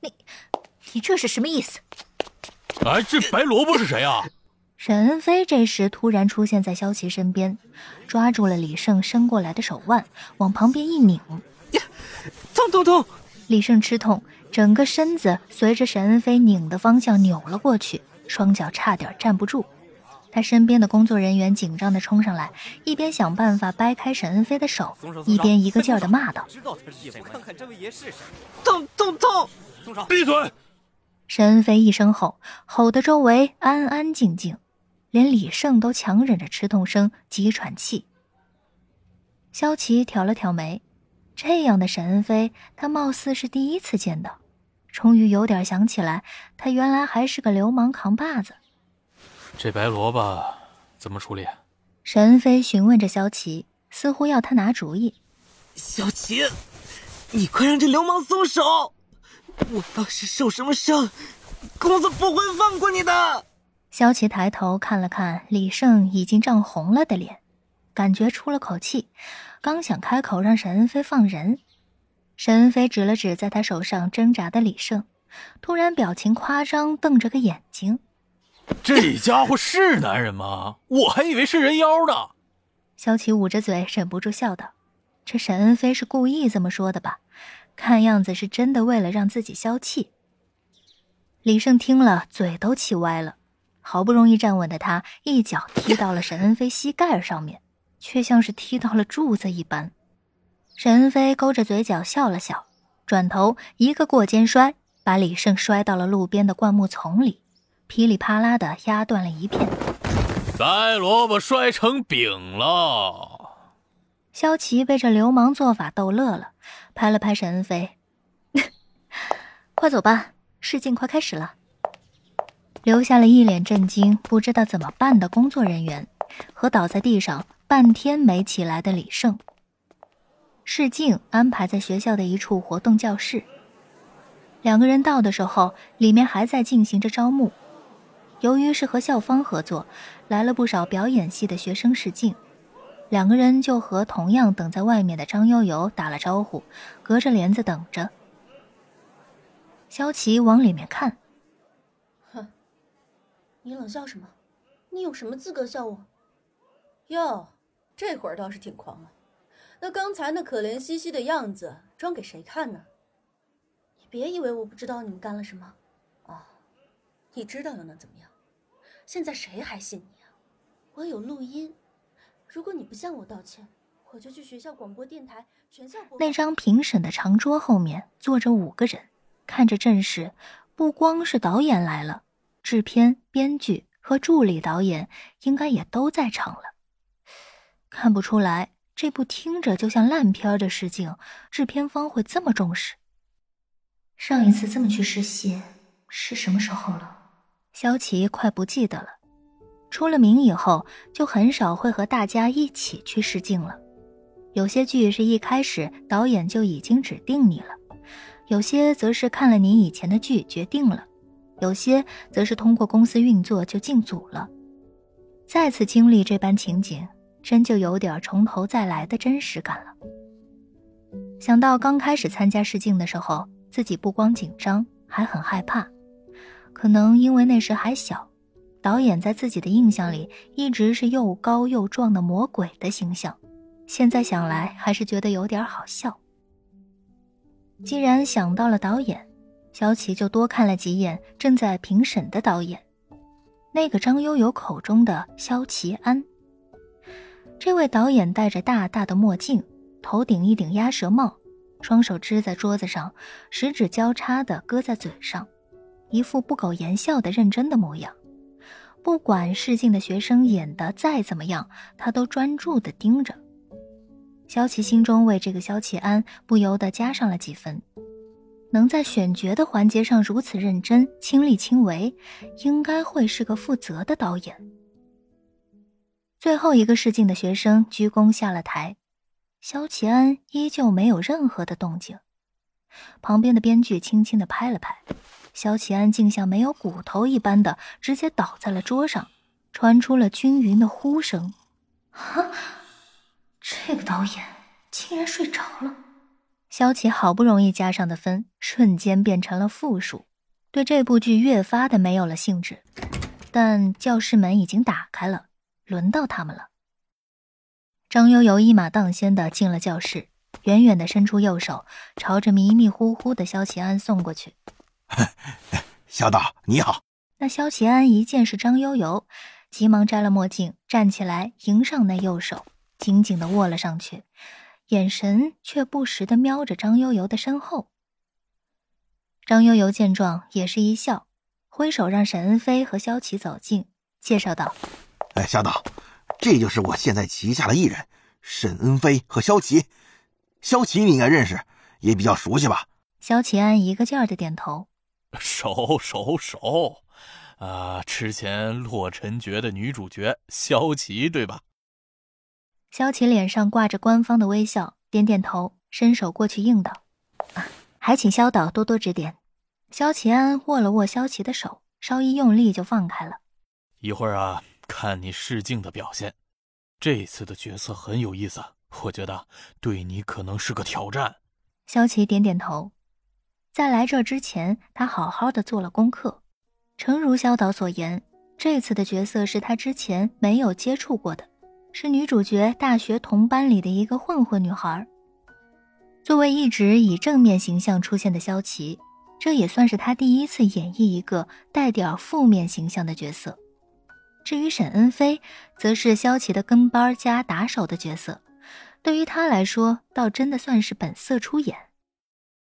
你，你这是什么意思？哎，这白萝卜是谁啊？沈恩飞这时突然出现在萧琪身边，抓住了李胜伸过来的手腕，往旁边一拧，痛痛痛！李胜吃痛，整个身子随着沈恩飞拧的方向扭了过去，双脚差点站不住。他身边的工作人员紧张的冲上来，一边想办法掰开沈恩飞的手，一边一个劲儿的骂道：“看看这位爷是谁？痛闭嘴！”沈恩飞一声吼，吼得周围安安静静。连李胜都强忍着吃痛声急喘气。萧琪挑了挑眉，这样的沈恩飞，他貌似是第一次见到，终于有点想起来，他原来还是个流氓扛把子。这白萝卜怎么处理？沈恩飞询问着萧琪，似乎要他拿主意。萧琪，你快让这流氓松手！我要是受什么伤，公子不会放过你的。萧琪抬头看了看李胜已经涨红了的脸，感觉出了口气，刚想开口让沈恩飞放人，沈恩飞指了指在他手上挣扎的李胜，突然表情夸张，瞪着个眼睛：“这家伙是男人吗？我还以为是人妖呢。”萧琪捂着嘴，忍不住笑道：“这沈恩飞是故意这么说的吧？看样子是真的为了让自己消气。”李胜听了，嘴都气歪了。好不容易站稳的他，一脚踢到了沈恩飞膝盖上面，却像是踢到了柱子一般。沈恩飞勾着嘴角笑了笑，转头一个过肩摔，把李胜摔到了路边的灌木丛里，噼里啪啦的压断了一片。白萝卜摔成饼了。萧琪被这流氓做法逗乐了，拍了拍沈恩飞：“ 快走吧，试镜快开始了。”留下了一脸震惊、不知道怎么办的工作人员，和倒在地上半天没起来的李胜。试镜安排在学校的一处活动教室。两个人到的时候，里面还在进行着招募。由于是和校方合作，来了不少表演系的学生试镜。两个人就和同样等在外面的张悠悠打了招呼，隔着帘子等着。萧琪往里面看。哼你冷笑什么？你有什么资格笑我？哟，这会儿倒是挺狂了。那刚才那可怜兮兮的样子，装给谁看呢？你别以为我不知道你们干了什么。哦，你知道又能怎么样？现在谁还信你啊？我有录音，如果你不向我道歉，我就去学校广播电台全校播。那张评审的长桌后面坐着五个人，看着阵势，不光是导演来了。制片、编剧和助理导演应该也都在场了。看不出来，这部听着就像烂片的试镜，制片方会这么重视。上一次这么去试戏是什么时候了？萧琪快不记得了。出了名以后，就很少会和大家一起去试镜了。有些剧是一开始导演就已经指定你了，有些则是看了你以前的剧决定了。有些则是通过公司运作就进组了，再次经历这般情景，真就有点从头再来的真实感了。想到刚开始参加试镜的时候，自己不光紧张，还很害怕。可能因为那时还小，导演在自己的印象里一直是又高又壮的魔鬼的形象，现在想来还是觉得有点好笑。既然想到了导演。萧琪就多看了几眼正在评审的导演，那个张悠悠口中的萧齐安。这位导演戴着大大的墨镜，头顶一顶鸭舌帽，双手支在桌子上，食指交叉的搁在嘴上，一副不苟言笑的认真的模样。不管试镜的学生演的再怎么样，他都专注的盯着。萧琪心中为这个萧琪安不由得加上了几分。能在选角的环节上如此认真、亲力亲为，应该会是个负责的导演。最后一个试镜的学生鞠躬下了台，萧齐安依旧没有任何的动静。旁边的编剧轻轻的拍了拍，萧齐安竟像没有骨头一般的直接倒在了桌上，传出了均匀的呼声。啊！这个导演竟然睡着了。萧琪好不容易加上的分，瞬间变成了负数，对这部剧越发的没有了兴致。但教室门已经打开了，轮到他们了。张悠悠一马当先的进了教室，远远的伸出右手，朝着迷迷糊糊的萧齐安送过去。小岛，你好。那萧齐安一见是张悠悠，急忙摘了墨镜，站起来迎上那右手，紧紧的握了上去，眼神却不时的瞄着张悠悠的身后。张悠悠见状，也是一笑。挥手让沈恩飞和萧齐走近，介绍道：“哎，小岛，这就是我现在旗下的艺人沈恩飞和萧琪。萧琪你应该认识，也比较熟悉吧？”萧齐安一个劲儿的点头：“熟熟熟，啊，之前《洛尘诀》的女主角萧琪，对吧？”萧琪脸上挂着官方的微笑，点点头，伸手过去应道：“啊，还请萧导多多指点。”萧琪安握了握萧琪的手，稍一用力就放开了。一会儿啊，看你试镜的表现。这次的角色很有意思，我觉得对你可能是个挑战。萧琪点点头。在来这之前，他好好的做了功课。诚如萧导所言，这次的角色是他之前没有接触过的，是女主角大学同班里的一个混混女孩。作为一直以正面形象出现的萧琪。这也算是他第一次演绎一个带点负面形象的角色。至于沈恩飞，则是萧琪的跟班加打手的角色，对于他来说，倒真的算是本色出演。